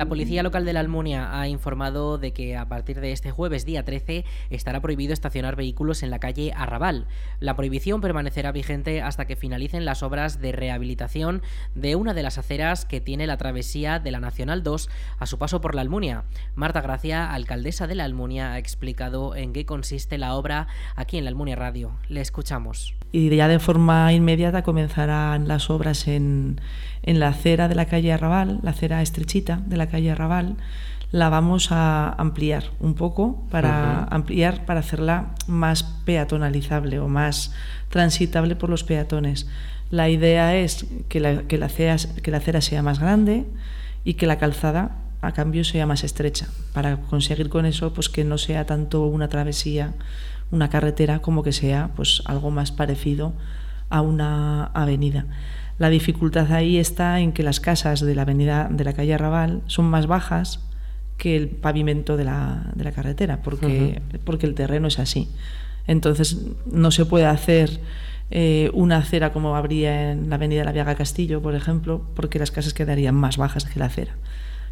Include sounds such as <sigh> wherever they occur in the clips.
La policía local de la Almunia ha informado de que a partir de este jueves día 13 estará prohibido estacionar vehículos en la calle Arrabal. La prohibición permanecerá vigente hasta que finalicen las obras de rehabilitación de una de las aceras que tiene la travesía de la Nacional 2 a su paso por la Almunia. Marta Gracia, alcaldesa de la Almunia, ha explicado en qué consiste la obra aquí en la Almunia Radio. Le escuchamos. Y ya de forma inmediata comenzarán las obras en, en la acera de la calle Arrabal, la acera estrechita de la calle Arrabal, la vamos a ampliar un poco para ampliar para hacerla más peatonalizable o más transitable por los peatones. La idea es que la, que la, acera, que la acera sea más grande y que la calzada a cambio sea más estrecha para conseguir con eso pues que no sea tanto una travesía una carretera como que sea pues algo más parecido a una avenida. La dificultad ahí está en que las casas de la avenida de la calle Arrabal son más bajas que el pavimento de la, de la carretera, porque, porque el terreno es así. Entonces no se puede hacer eh, una acera como habría en la avenida de la Viaga Castillo, por ejemplo, porque las casas quedarían más bajas que la acera.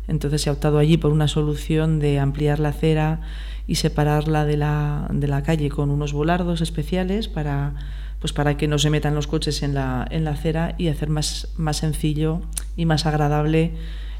Entonces se ha optado allí por una solución de ampliar la acera y separarla de la, de la calle con unos volardos especiales para pues para que no se metan los coches en la, en la acera y hacer más, más sencillo y más agradable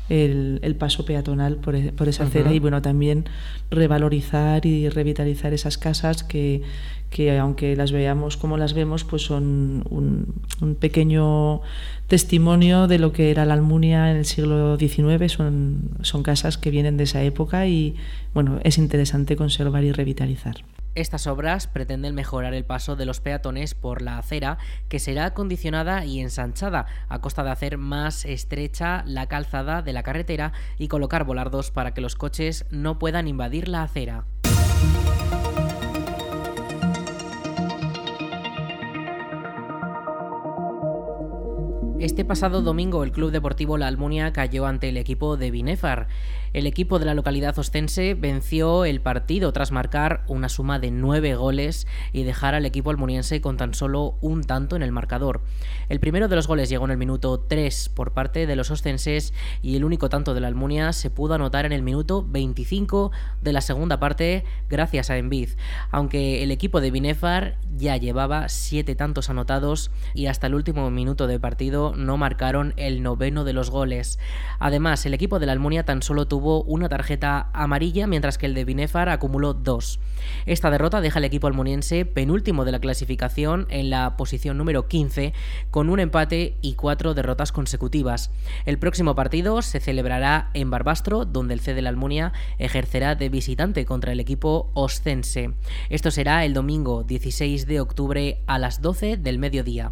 el, el paso peatonal por, e, por esa acera y bueno también revalorizar y revitalizar esas casas que, que aunque las veamos como las vemos pues son un, un pequeño testimonio de lo que era la Almunia en el siglo XIX son, son casas que vienen de esa época y bueno es interesante conservar y revitalizar. Estas obras pretenden mejorar el paso de los peatones por la acera, que será acondicionada y ensanchada, a costa de hacer más estrecha la calzada de la carretera y colocar volardos para que los coches no puedan invadir la acera. Este pasado domingo el Club Deportivo La Almunia cayó ante el equipo de Binefar. El equipo de la localidad ostense venció el partido tras marcar una suma de nueve goles y dejar al equipo almuniense con tan solo un tanto en el marcador. El primero de los goles llegó en el minuto 3 por parte de los ostenses y el único tanto de la Almunia se pudo anotar en el minuto 25 de la segunda parte gracias a Envid, aunque el equipo de Binefar ya llevaba siete tantos anotados y hasta el último minuto de partido no marcaron el noveno de los goles. Además, el equipo de la Almunia tan solo tuvo tuvo una tarjeta amarilla, mientras que el de Binefar acumuló dos. Esta derrota deja al equipo almoniense penúltimo de la clasificación en la posición número 15, con un empate y cuatro derrotas consecutivas. El próximo partido se celebrará en Barbastro, donde el C de la Almunia ejercerá de visitante contra el equipo oscense. Esto será el domingo 16 de octubre a las 12 del mediodía.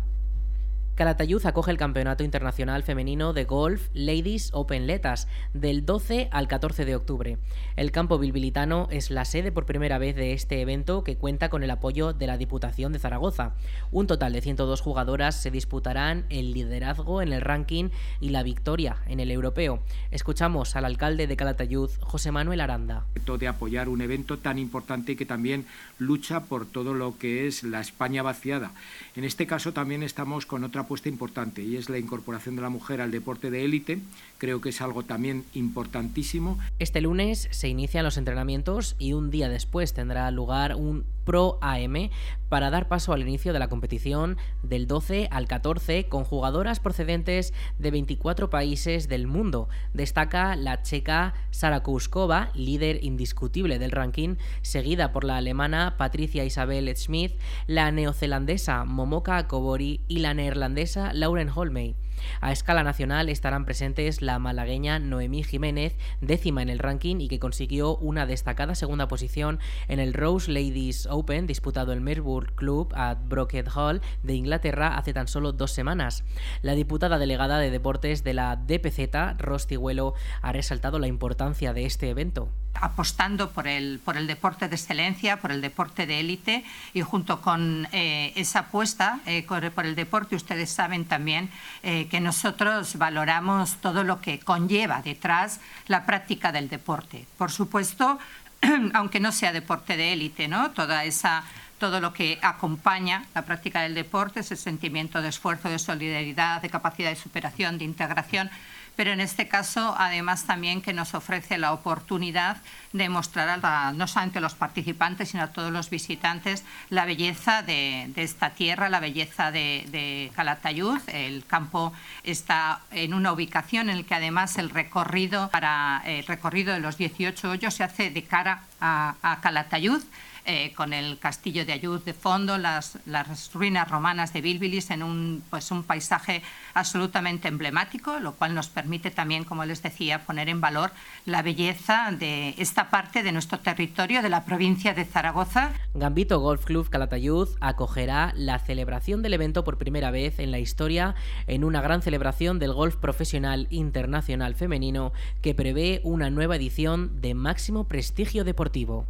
Calatayud acoge el Campeonato Internacional Femenino de Golf Ladies Open Letas del 12 al 14 de octubre. El campo bilbilitano es la sede por primera vez de este evento que cuenta con el apoyo de la Diputación de Zaragoza. Un total de 102 jugadoras se disputarán el liderazgo en el ranking y la victoria en el europeo. Escuchamos al alcalde de Calatayud, José Manuel Aranda. De apoyar un evento tan importante que también lucha por todo lo que es la España vaciada. En este caso también estamos con otra apuesta importante y es la incorporación de la mujer al deporte de élite. Creo que es algo también importantísimo. Este lunes se inician los entrenamientos y un día después tendrá lugar un Pro AM para dar paso al inicio de la competición del 12 al 14 con jugadoras procedentes de 24 países del mundo. Destaca la checa Sara Kuskova, líder indiscutible del ranking, seguida por la alemana Patricia Isabel Schmidt, la neozelandesa Momoka Kobori y la neerlandesa Lauren Holmey. A escala nacional estarán presentes la malagueña Noemí Jiménez, décima en el ranking y que consiguió una destacada segunda posición en el Rose Ladies Open disputado en Melbourne Club at Brocket Hall de Inglaterra hace tan solo dos semanas. La diputada delegada de deportes de la DPZ, Rosti Huelo, ha resaltado la importancia de este evento. Apostando por el, por el deporte de excelencia, por el deporte de élite y junto con eh, esa apuesta eh, por el deporte, ustedes saben también eh, que nosotros valoramos todo lo que conlleva detrás la práctica del deporte. Por supuesto, <clears throat> aunque no sea deporte de élite, ¿no? Toda esa todo lo que acompaña la práctica del deporte, ese sentimiento de esfuerzo, de solidaridad, de capacidad de superación, de integración, pero en este caso además también que nos ofrece la oportunidad de mostrar a no solamente a los participantes, sino a todos los visitantes la belleza de, esta tierra, la belleza de, Calatayud. El campo está en una ubicación en la que además el recorrido, para, el recorrido de los 18 hoyos se hace de cara a, a Calatayud. Eh, con el castillo de Ayud de fondo, las, las, ruinas romanas de Bilbilis en un, pues un paisaje absolutamente emblemático, lo cual nos permite también, como les decía, poner en valor la belleza de esta parte de nuestro territorio, de la provincia de Zaragoza. Gambito Golf Club Calatayud acogerá la celebración del evento por primera vez en la historia en una gran celebración del golf profesional internacional femenino que prevé una nueva edición de máximo prestigio deportivo.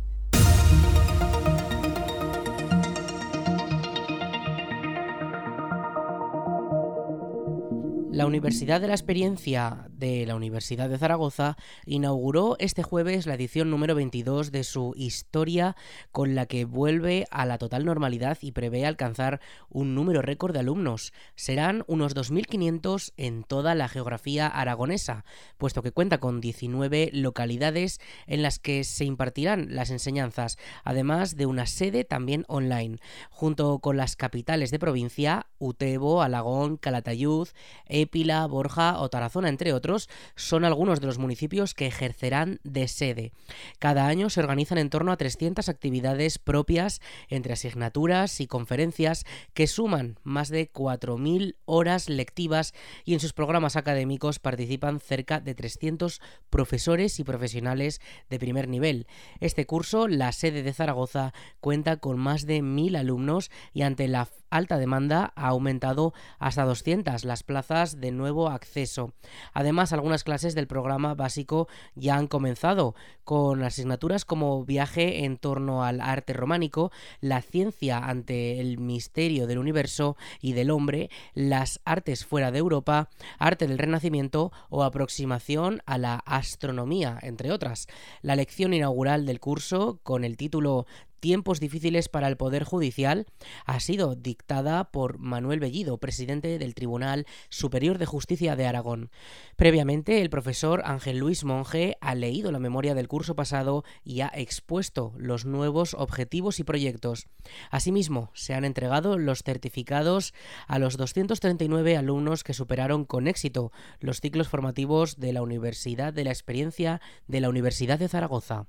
La Universidad de la Experiencia de la Universidad de Zaragoza inauguró este jueves la edición número 22 de su historia con la que vuelve a la total normalidad y prevé alcanzar un número récord de alumnos. Serán unos 2.500 en toda la geografía aragonesa, puesto que cuenta con 19 localidades en las que se impartirán las enseñanzas, además de una sede también online, junto con las capitales de provincia, Utebo, Alagón, Calatayud, Pila, Borja o Tarazona, entre otros, son algunos de los municipios que ejercerán de sede. Cada año se organizan en torno a 300 actividades propias entre asignaturas y conferencias que suman más de 4.000 horas lectivas y en sus programas académicos participan cerca de 300 profesores y profesionales de primer nivel. Este curso, la sede de Zaragoza, cuenta con más de 1.000 alumnos y ante la alta demanda ha aumentado hasta 200 las plazas de nuevo acceso. Además, algunas clases del programa básico ya han comenzado, con asignaturas como viaje en torno al arte románico, la ciencia ante el misterio del universo y del hombre, las artes fuera de Europa, arte del Renacimiento o aproximación a la astronomía, entre otras. La lección inaugural del curso, con el título tiempos difíciles para el Poder Judicial ha sido dictada por Manuel Bellido, presidente del Tribunal Superior de Justicia de Aragón. Previamente, el profesor Ángel Luis Monge ha leído la memoria del curso pasado y ha expuesto los nuevos objetivos y proyectos. Asimismo, se han entregado los certificados a los 239 alumnos que superaron con éxito los ciclos formativos de la Universidad de la Experiencia de la Universidad de Zaragoza.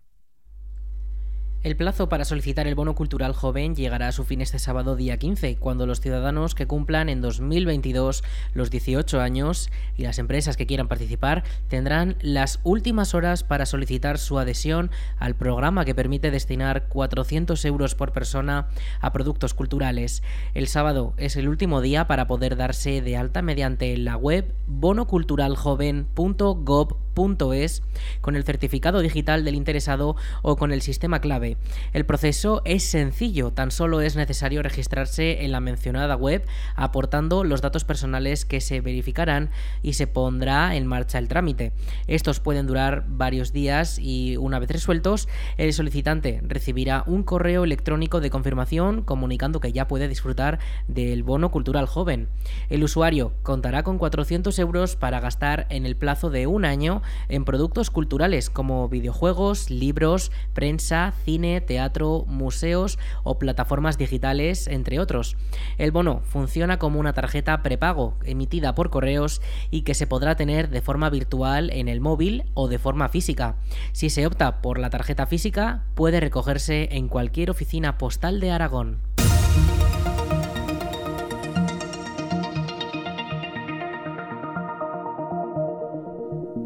El plazo para solicitar el bono cultural joven llegará a su fin este sábado día 15, cuando los ciudadanos que cumplan en 2022 los 18 años y las empresas que quieran participar tendrán las últimas horas para solicitar su adhesión al programa que permite destinar 400 euros por persona a productos culturales. El sábado es el último día para poder darse de alta mediante la web bonoculturaljoven.gov.es con el certificado digital del interesado o con el sistema clave el proceso es sencillo, tan solo es necesario registrarse en la mencionada web aportando los datos personales que se verificarán y se pondrá en marcha el trámite. Estos pueden durar varios días y una vez resueltos, el solicitante recibirá un correo electrónico de confirmación comunicando que ya puede disfrutar del bono cultural joven. El usuario contará con 400 euros para gastar en el plazo de un año en productos culturales como videojuegos, libros, prensa, cine, teatro, museos o plataformas digitales, entre otros. El bono funciona como una tarjeta prepago emitida por correos y que se podrá tener de forma virtual en el móvil o de forma física. Si se opta por la tarjeta física, puede recogerse en cualquier oficina postal de Aragón.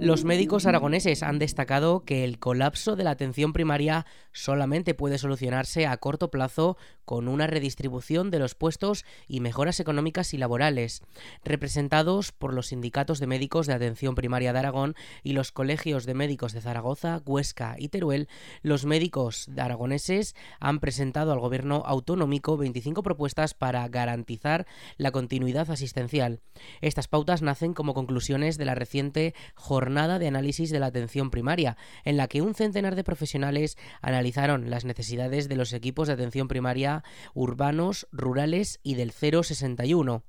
Los médicos aragoneses han destacado que el colapso de la atención primaria solamente puede solucionarse a corto plazo con una redistribución de los puestos y mejoras económicas y laborales, representados por los sindicatos de médicos de atención primaria de Aragón y los colegios de médicos de Zaragoza, Huesca y Teruel, los médicos aragoneses han presentado al gobierno autonómico 25 propuestas para garantizar la continuidad asistencial. Estas pautas nacen como conclusiones de la reciente jornada de análisis de la atención primaria, en la que un centenar de profesionales analizaron las necesidades de los equipos de atención primaria urbanos, rurales y del 061.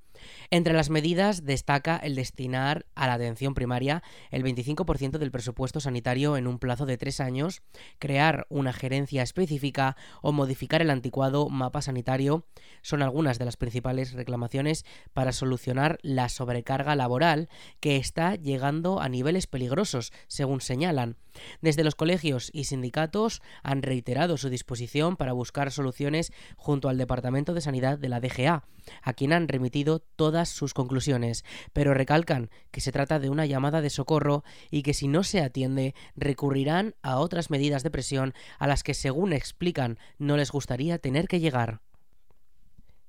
Entre las medidas destaca el destinar a la atención primaria el 25% del presupuesto sanitario en un plazo de tres años, crear una gerencia específica o modificar el anticuado mapa sanitario son algunas de las principales reclamaciones para solucionar la sobrecarga laboral que está llegando a niveles peligrosos, según señalan. Desde los colegios y sindicatos han reiterado su disposición para buscar soluciones junto al Departamento de Sanidad de la DGA, a quien han remitido todas sus conclusiones, pero recalcan que se trata de una llamada de socorro y que si no se atiende recurrirán a otras medidas de presión a las que, según explican, no les gustaría tener que llegar.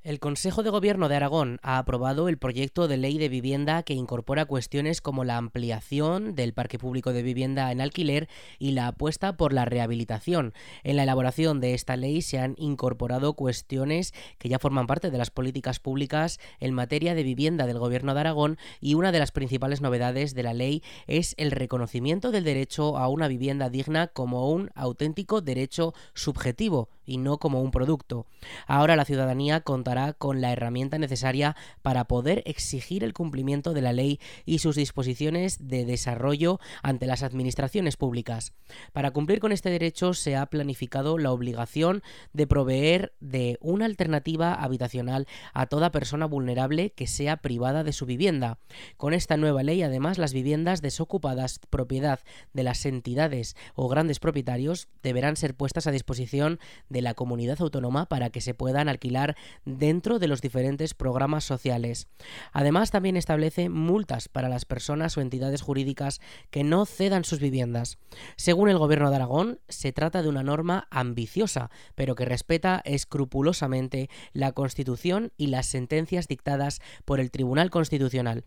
El Consejo de Gobierno de Aragón ha aprobado el proyecto de ley de vivienda que incorpora cuestiones como la ampliación del parque público de vivienda en alquiler y la apuesta por la rehabilitación. En la elaboración de esta ley se han incorporado cuestiones que ya forman parte de las políticas públicas en materia de vivienda del Gobierno de Aragón y una de las principales novedades de la ley es el reconocimiento del derecho a una vivienda digna como un auténtico derecho subjetivo y no como un producto. Ahora la ciudadanía contará con la herramienta necesaria para poder exigir el cumplimiento de la ley y sus disposiciones de desarrollo ante las administraciones públicas. Para cumplir con este derecho se ha planificado la obligación de proveer de una alternativa habitacional a toda persona vulnerable que sea privada de su vivienda. Con esta nueva ley, además, las viviendas desocupadas propiedad de las entidades o grandes propietarios deberán ser puestas a disposición de la comunidad autónoma para que se puedan alquilar dentro de los diferentes programas sociales. Además, también establece multas para las personas o entidades jurídicas que no cedan sus viviendas. Según el Gobierno de Aragón, se trata de una norma ambiciosa, pero que respeta escrupulosamente la Constitución y las sentencias dictadas por el Tribunal Constitucional.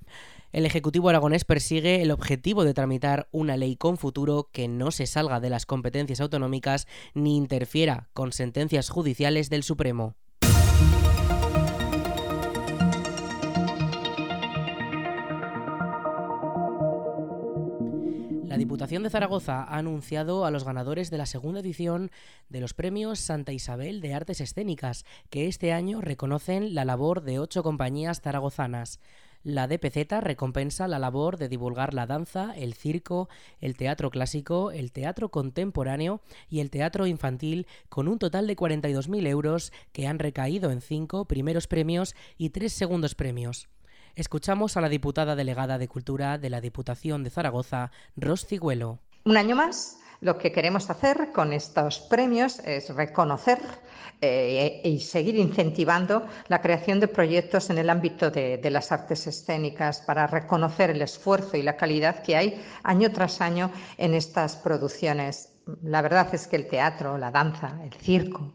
El Ejecutivo aragonés persigue el objetivo de tramitar una ley con futuro que no se salga de las competencias autonómicas ni interfiera con sentencias judiciales del Supremo. Diputación de Zaragoza ha anunciado a los ganadores de la segunda edición de los premios Santa Isabel de Artes Escénicas, que este año reconocen la labor de ocho compañías zaragozanas. La DPZ recompensa la labor de divulgar la danza, el circo, el teatro clásico, el teatro contemporáneo y el teatro infantil con un total de 42.000 euros que han recaído en cinco primeros premios y tres segundos premios. Escuchamos a la diputada delegada de Cultura de la Diputación de Zaragoza, Ros Cigüelo. Un año más lo que queremos hacer con estos premios es reconocer eh, y seguir incentivando la creación de proyectos en el ámbito de, de, las artes escénicas para reconocer el esfuerzo y la calidad que hay año tras año en estas producciones. La verdad es que el teatro, la danza, el circo,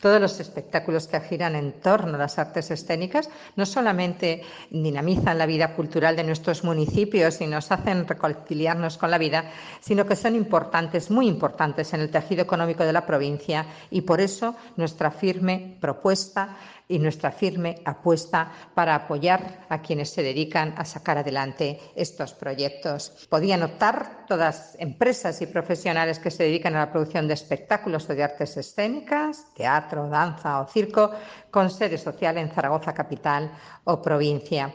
todos los espectáculos que giran en torno a las artes escénicas no solamente dinamizan la vida cultural de nuestros municipios y nos hacen reconciliarnos con la vida, sino que son importantes, muy importantes en el tejido económico de la provincia y por eso nuestra firme propuesta y nuestra firme apuesta para apoyar a quienes se dedican a sacar adelante estos proyectos. Podían optar todas empresas y profesionales que se dedican a la producción de espectáculos o de artes escénicas, teatro, danza o circo, con sede social en Zaragoza capital o provincia.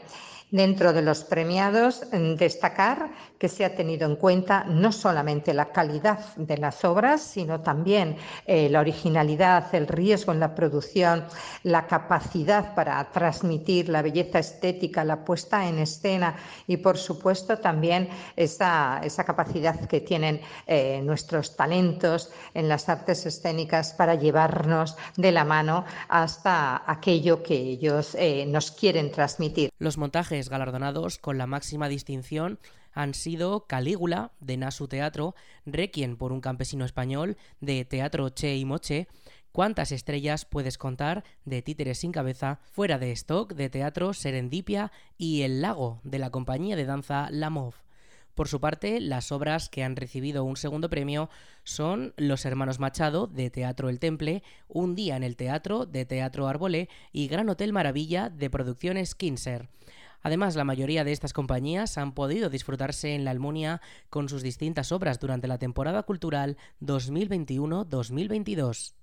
Dentro de los premiados, destacar que se ha tenido en cuenta no solamente la calidad de las obras, sino también eh, la originalidad, el riesgo en la producción, la capacidad para transmitir la belleza estética, la puesta en escena y, por supuesto, también esa, esa capacidad que tienen eh, nuestros talentos en las artes escénicas para llevarnos de la mano hasta aquello que ellos eh, nos quieren transmitir. Los montajes galardonados con la máxima distinción han sido Calígula, de Nasu Teatro, Requiem por un campesino español, de Teatro Che y Moche, ¿Cuántas estrellas puedes contar de Títeres sin cabeza fuera de stock de teatro Serendipia y El Lago de la compañía de danza La Move? Por su parte, las obras que han recibido un segundo premio son Los Hermanos Machado, de Teatro El Temple, Un Día en el Teatro, de Teatro Arbolé y Gran Hotel Maravilla, de Producciones Kinser. Además, la mayoría de estas compañías han podido disfrutarse en la Almunia con sus distintas obras durante la temporada cultural 2021-2022.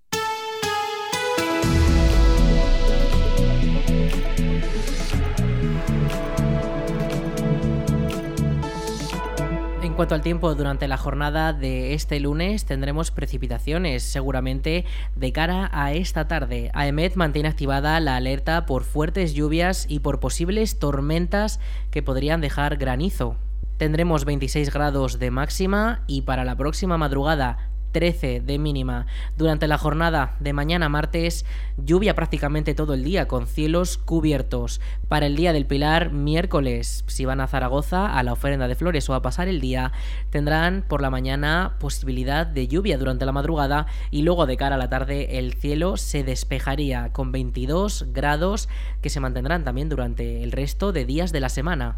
En cuanto al tiempo, durante la jornada de este lunes tendremos precipitaciones, seguramente de cara a esta tarde. AEMET mantiene activada la alerta por fuertes lluvias y por posibles tormentas que podrían dejar granizo. Tendremos 26 grados de máxima y para la próxima madrugada 13 de mínima. Durante la jornada de mañana martes, lluvia prácticamente todo el día con cielos cubiertos. Para el día del Pilar, miércoles, si van a Zaragoza a la ofrenda de flores o a pasar el día, tendrán por la mañana posibilidad de lluvia durante la madrugada y luego de cara a la tarde el cielo se despejaría con 22 grados que se mantendrán también durante el resto de días de la semana.